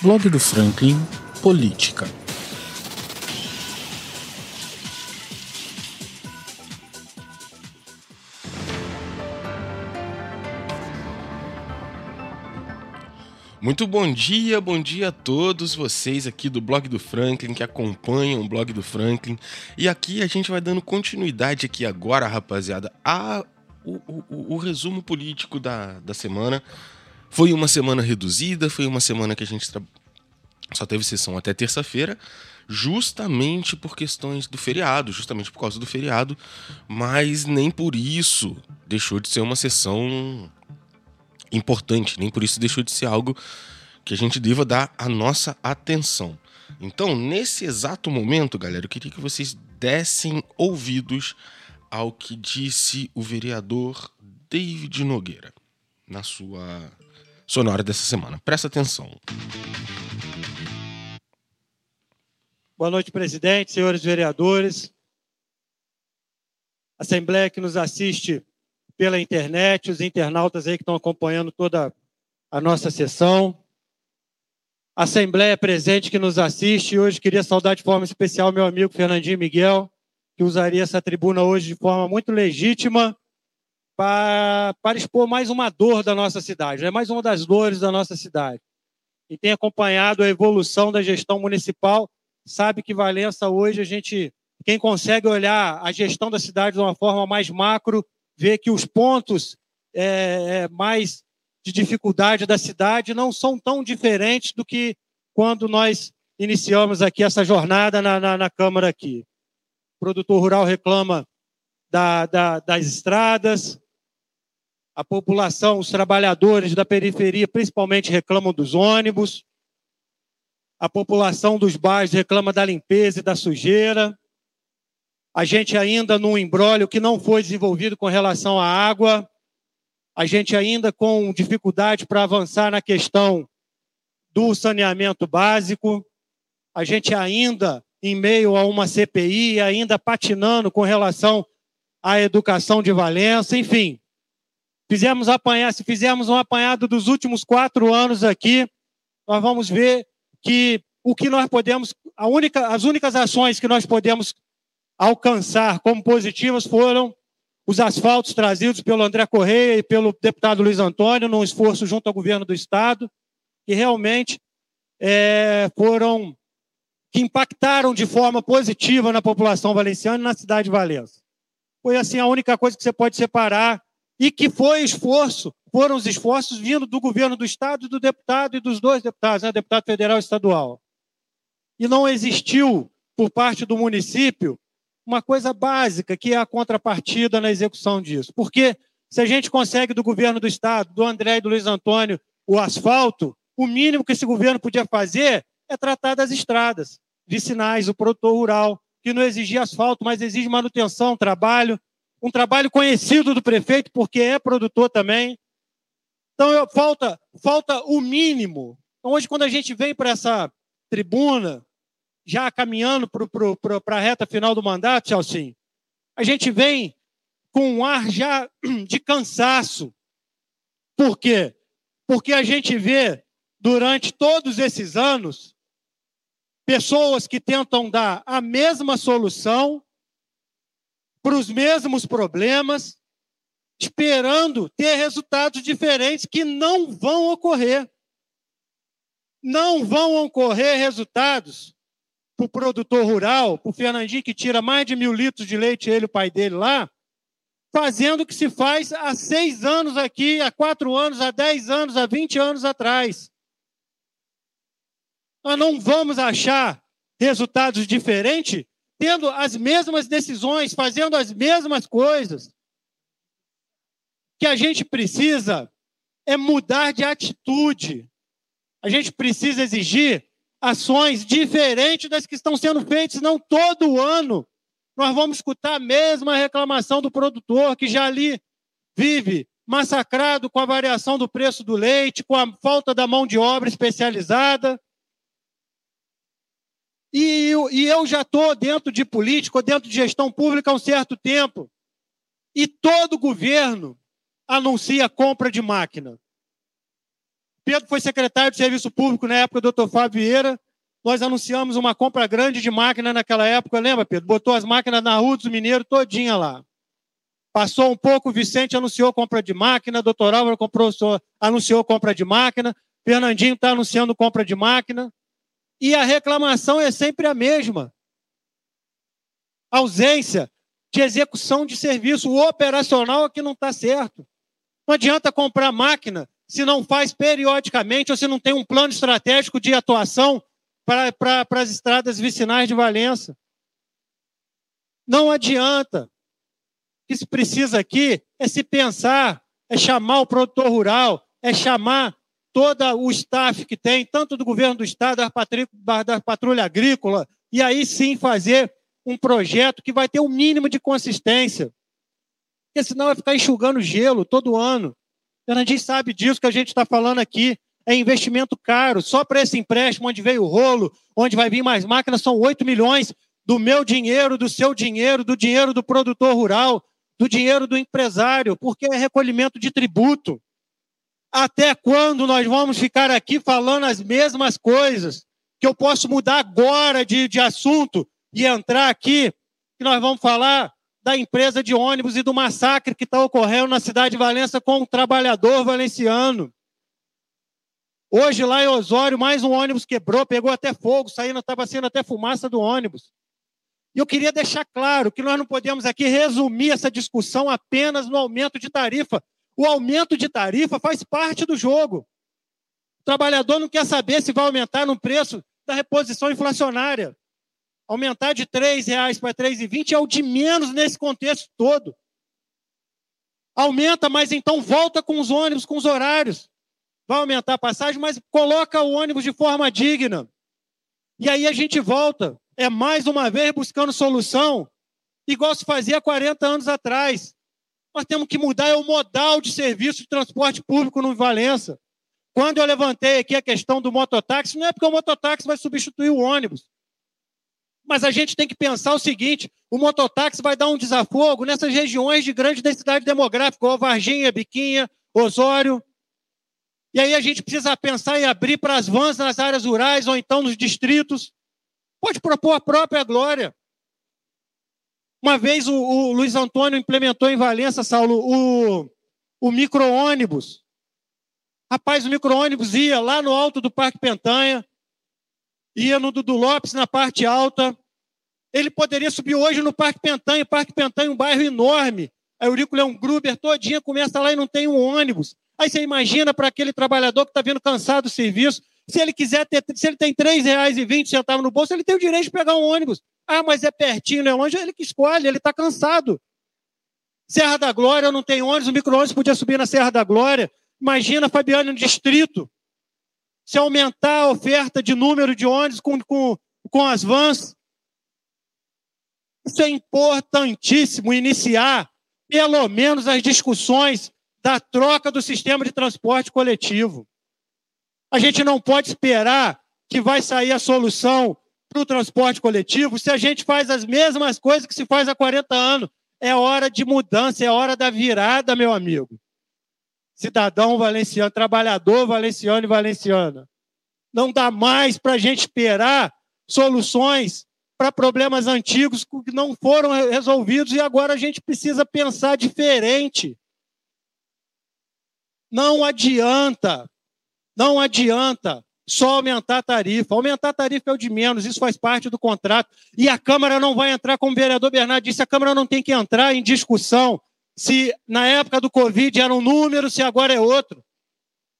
Blog do Franklin Política. Muito bom dia, bom dia a todos vocês aqui do blog do Franklin que acompanham o blog do Franklin. E aqui a gente vai dando continuidade aqui agora, rapaziada, a o, o, o resumo político da, da semana. Foi uma semana reduzida, foi uma semana que a gente só teve sessão até terça-feira, justamente por questões do feriado, justamente por causa do feriado, mas nem por isso deixou de ser uma sessão importante, nem por isso deixou de ser algo que a gente deva dar a nossa atenção. Então, nesse exato momento, galera, eu queria que vocês dessem ouvidos ao que disse o vereador David Nogueira na sua sonora dessa semana. Presta atenção. Boa noite, presidente, senhores vereadores, Assembleia que nos assiste pela internet, os internautas aí que estão acompanhando toda a nossa sessão. Assembleia presente que nos assiste. Hoje queria saudar de forma especial meu amigo Fernandinho Miguel, que usaria essa tribuna hoje de forma muito legítima para, para expor mais uma dor da nossa cidade, né? mais uma das dores da nossa cidade. E tem acompanhado a evolução da gestão municipal, sabe que Valença hoje a gente, quem consegue olhar a gestão da cidade de uma forma mais macro, vê que os pontos é, é, mais de dificuldade da cidade não são tão diferentes do que quando nós iniciamos aqui essa jornada na, na, na Câmara aqui. O produtor rural reclama da, da, das estradas, a população, os trabalhadores da periferia, principalmente, reclamam dos ônibus, a população dos bairros reclama da limpeza e da sujeira. A gente ainda num embrólio que não foi desenvolvido com relação à água, a gente ainda com dificuldade para avançar na questão do saneamento básico, a gente ainda em meio a uma CPI, ainda patinando com relação à educação de Valença, enfim. Fizemos apanhar, se fizermos um apanhado dos últimos quatro anos aqui, nós vamos ver que o que nós podemos, única, as únicas ações que nós podemos alcançar como positivas foram os asfaltos trazidos pelo André Correia e pelo deputado Luiz Antônio, num esforço junto ao governo do Estado, que realmente é, foram que impactaram de forma positiva na população valenciana e na cidade de Valença. Foi assim a única coisa que você pode separar e que foi esforço, foram os esforços vindo do governo do estado, do deputado e dos dois deputados, né, deputado federal e estadual. E não existiu por parte do município uma coisa básica que é a contrapartida na execução disso. Porque se a gente consegue do governo do estado, do André e do Luiz Antônio, o asfalto, o mínimo que esse governo podia fazer é tratar das estradas, de sinais, o produtor rural, que não exigia asfalto, mas exige manutenção, trabalho, um trabalho conhecido do prefeito, porque é produtor também. Então, eu, falta, falta o mínimo. Então, hoje, quando a gente vem para essa tribuna, já caminhando para a reta final do mandato, Chalcim, a gente vem com um ar já de cansaço. Por quê? Porque a gente vê, durante todos esses anos, pessoas que tentam dar a mesma solução para os mesmos problemas, esperando ter resultados diferentes que não vão ocorrer. Não vão ocorrer resultados para o produtor rural, para o Fernandinho que tira mais de mil litros de leite, ele e o pai dele lá, fazendo o que se faz há seis anos aqui, há quatro anos, há dez anos, há vinte anos atrás. Nós não vamos achar resultados diferentes tendo as mesmas decisões, fazendo as mesmas coisas. O que a gente precisa é mudar de atitude. A gente precisa exigir ações diferentes das que estão sendo feitas, não todo ano. Nós vamos escutar a mesma reclamação do produtor que já ali vive massacrado com a variação do preço do leite, com a falta da mão de obra especializada. E, e eu já estou dentro de política, dentro de gestão pública há um certo tempo. E todo governo anuncia compra de máquina. Pedro foi secretário de Serviço Público na época do Dr. Fábio Vieira. Nós anunciamos uma compra grande de máquina naquela época, lembra, Pedro? Botou as máquinas na Rua dos Mineiros todinha lá. Passou um pouco, o Vicente anunciou compra de máquina, doutor Álvaro comprou, anunciou compra de máquina, Fernandinho está anunciando compra de máquina. E a reclamação é sempre a mesma. Ausência de execução de serviço. O operacional é que não está certo. Não adianta comprar máquina se não faz periodicamente ou se não tem um plano estratégico de atuação para, as estradas vicinais de Valença. Não adianta. O que se precisa aqui é se pensar, é chamar o produtor rural, é chamar todo o staff que tem, tanto do governo do estado, da, da patrulha agrícola, e aí sim fazer um projeto que vai ter o um mínimo de consistência. Porque senão vai ficar enxugando gelo todo ano. Fernandinho sabe disso que a gente está falando aqui. É investimento caro. Só para esse empréstimo, onde veio o rolo, onde vai vir mais máquinas, são 8 milhões do meu dinheiro, do seu dinheiro, do dinheiro do produtor rural, do dinheiro do empresário, porque é recolhimento de tributo. Até quando nós vamos ficar aqui falando as mesmas coisas? Que eu posso mudar agora de, de assunto e entrar aqui, que nós vamos falar da empresa de ônibus e do massacre que está ocorrendo na cidade de Valença com um trabalhador valenciano. Hoje, lá em Osório, mais um ônibus quebrou, pegou até fogo, saindo, estava saindo até fumaça do ônibus. E eu queria deixar claro que nós não podemos aqui resumir essa discussão apenas no aumento de tarifa, o aumento de tarifa faz parte do jogo. O trabalhador não quer saber se vai aumentar no preço da reposição inflacionária. Aumentar de R$ reais para R$ 3,20 é o de menos nesse contexto todo. Aumenta, mas então volta com os ônibus, com os horários. Vai aumentar a passagem, mas coloca o ônibus de forma digna. E aí a gente volta. É mais uma vez buscando solução, igual se fazia 40 anos atrás. Nós temos que mudar é o modal de serviço de transporte público no Valença. Quando eu levantei aqui a questão do mototáxi, não é porque o mototáxi vai substituir o ônibus. Mas a gente tem que pensar o seguinte: o mototáxi vai dar um desafogo nessas regiões de grande densidade demográfica, como Varginha, Biquinha, Osório. E aí a gente precisa pensar em abrir para as vans nas áreas rurais ou então nos distritos. Pode propor a própria glória. Uma vez o, o Luiz Antônio implementou em Valença, Saulo, o, o micro-ônibus. Rapaz, o micro-ônibus ia lá no alto do Parque Pentanha, ia no Dudu Lopes, na parte alta. Ele poderia subir hoje no Parque Pentanha. Parque Pentanha é um bairro enorme. A Eurico Leão Gruber todinha começa lá e não tem um ônibus. Aí você imagina para aquele trabalhador que está vindo cansado do serviço, se ele quiser ter, se ele tem R$ 3,20 no bolso, ele tem o direito de pegar um ônibus. Ah, mas é pertinho, não é longe. Ele que escolhe, ele está cansado. Serra da Glória não tem ônibus, o micro-ônibus podia subir na Serra da Glória. Imagina, Fabiano, no distrito. Se aumentar a oferta de número de ônibus com, com, com as vans. Isso é importantíssimo, iniciar pelo menos as discussões da troca do sistema de transporte coletivo. A gente não pode esperar que vai sair a solução para o transporte coletivo se a gente faz as mesmas coisas que se faz há 40 anos. É hora de mudança, é hora da virada, meu amigo. Cidadão valenciano, trabalhador valenciano e valenciana. Não dá mais para a gente esperar soluções para problemas antigos que não foram resolvidos e agora a gente precisa pensar diferente. Não adianta, não adianta só aumentar a tarifa. Aumentar a tarifa é o de menos, isso faz parte do contrato. E a Câmara não vai entrar, como o vereador Bernardo disse, a Câmara não tem que entrar em discussão se na época do Covid era um número, se agora é outro.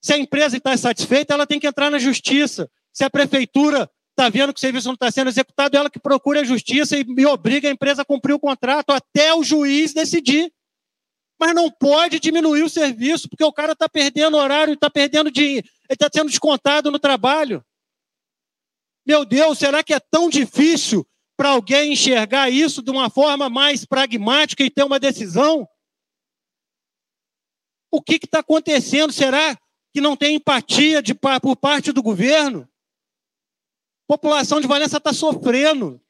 Se a empresa está insatisfeita, ela tem que entrar na justiça. Se a prefeitura está vendo que o serviço não está sendo executado, ela que procura a justiça e, e obriga a empresa a cumprir o contrato até o juiz decidir. Mas não pode diminuir o serviço, porque o cara está perdendo horário, está perdendo dinheiro, ele está sendo descontado no trabalho. Meu Deus, será que é tão difícil para alguém enxergar isso de uma forma mais pragmática e ter uma decisão? O que está acontecendo? Será que não tem empatia de, por parte do governo? A população de Valença está sofrendo.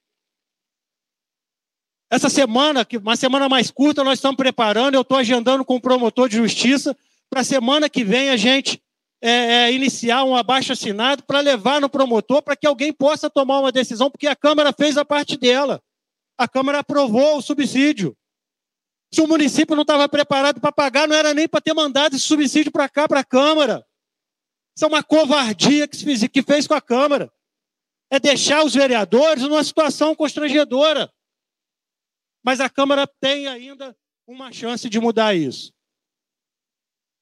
Essa semana, uma semana mais curta, nós estamos preparando, eu estou agendando com o promotor de justiça, para a semana que vem a gente é, é, iniciar um abaixo-assinado para levar no promotor para que alguém possa tomar uma decisão, porque a Câmara fez a parte dela. A Câmara aprovou o subsídio. Se o município não estava preparado para pagar, não era nem para ter mandado esse subsídio para cá, para a Câmara. Isso é uma covardia que, se fez, que fez com a Câmara. É deixar os vereadores numa situação constrangedora. Mas a Câmara tem ainda uma chance de mudar isso.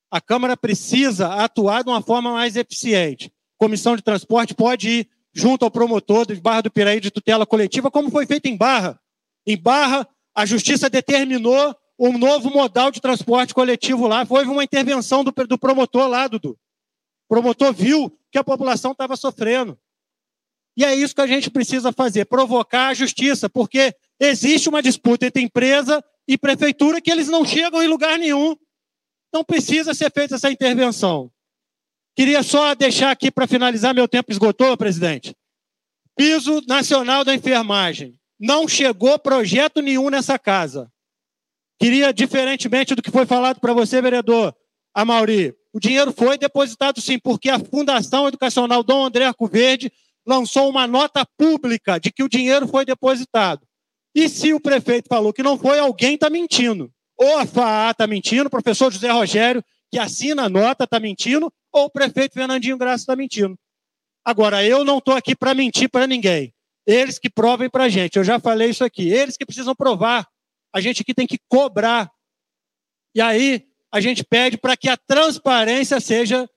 A Câmara precisa atuar de uma forma mais eficiente. Comissão de Transporte pode ir junto ao promotor de Barra do Piraí de tutela coletiva, como foi feito em Barra. Em Barra, a Justiça determinou um novo modal de transporte coletivo lá. Houve uma intervenção do, do promotor lá, Dudu. O promotor viu que a população estava sofrendo. E é isso que a gente precisa fazer, provocar a justiça, porque existe uma disputa entre empresa e prefeitura que eles não chegam em lugar nenhum. Então precisa ser feita essa intervenção. Queria só deixar aqui para finalizar, meu tempo esgotou, presidente. Piso Nacional da Enfermagem. Não chegou projeto nenhum nessa casa. Queria, diferentemente do que foi falado para você, vereador Amauri, o dinheiro foi depositado sim, porque a Fundação Educacional Dom André Arcoverde lançou uma nota pública de que o dinheiro foi depositado. E se o prefeito falou que não foi, alguém está mentindo. Ou a FAA está mentindo, o professor José Rogério, que assina a nota, está mentindo, ou o prefeito Fernandinho Graça está mentindo. Agora, eu não estou aqui para mentir para ninguém. Eles que provem para a gente. Eu já falei isso aqui. Eles que precisam provar. A gente aqui tem que cobrar. E aí a gente pede para que a transparência seja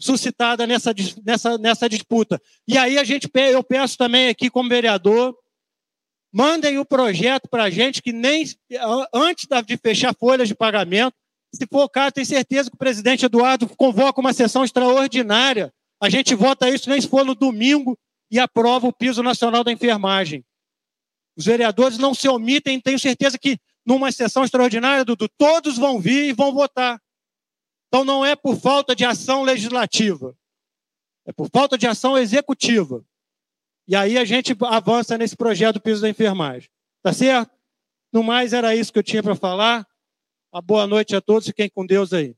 suscitada nessa, nessa, nessa disputa. E aí a gente eu peço também aqui como vereador, mandem o projeto para a gente que nem antes de fechar folhas de pagamento, se for o caso, tenho certeza que o presidente Eduardo convoca uma sessão extraordinária. A gente vota isso nem se for no domingo e aprova o piso nacional da enfermagem. Os vereadores não se omitem, tenho certeza que numa sessão extraordinária, Dudu, todos vão vir e vão votar. Então não é por falta de ação legislativa, é por falta de ação executiva. E aí a gente avança nesse projeto do piso da enfermagem. Tá certo? No mais, era isso que eu tinha para falar. Uma boa noite a todos, fiquem com Deus aí.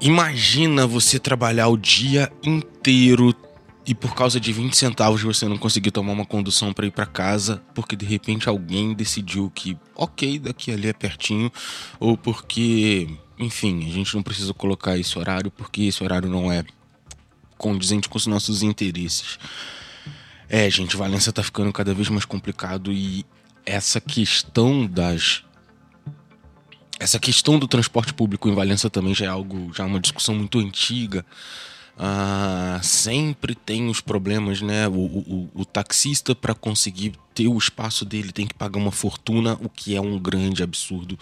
Imagina você trabalhar o dia inteiro e por causa de 20 centavos você não conseguir tomar uma condução para ir para casa porque de repente alguém decidiu que, ok, daqui ali é pertinho, ou porque, enfim, a gente não precisa colocar esse horário porque esse horário não é condizente com os nossos interesses. É, gente, Valência tá ficando cada vez mais complicado e essa questão das essa questão do transporte público em Valença também já é algo, já é uma discussão muito antiga. Ah, sempre tem os problemas, né? O, o, o taxista, para conseguir ter o espaço dele, tem que pagar uma fortuna, o que é um grande absurdo.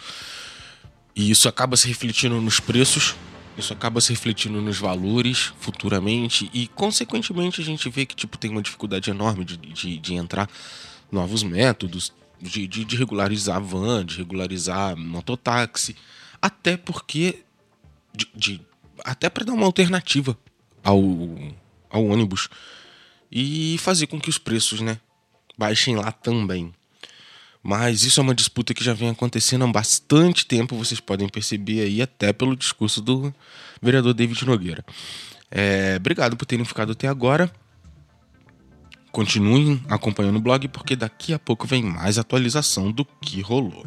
E isso acaba se refletindo nos preços, isso acaba se refletindo nos valores futuramente, e consequentemente a gente vê que tipo, tem uma dificuldade enorme de, de, de entrar novos métodos, de, de, de regularizar van, de regularizar mototáxi, até porque. De, de até para dar uma alternativa ao, ao ônibus e fazer com que os preços né, baixem lá também. Mas isso é uma disputa que já vem acontecendo há bastante tempo, vocês podem perceber aí até pelo discurso do vereador David Nogueira. É, obrigado por terem ficado até agora. Continuem acompanhando o blog porque daqui a pouco vem mais atualização do que rolou.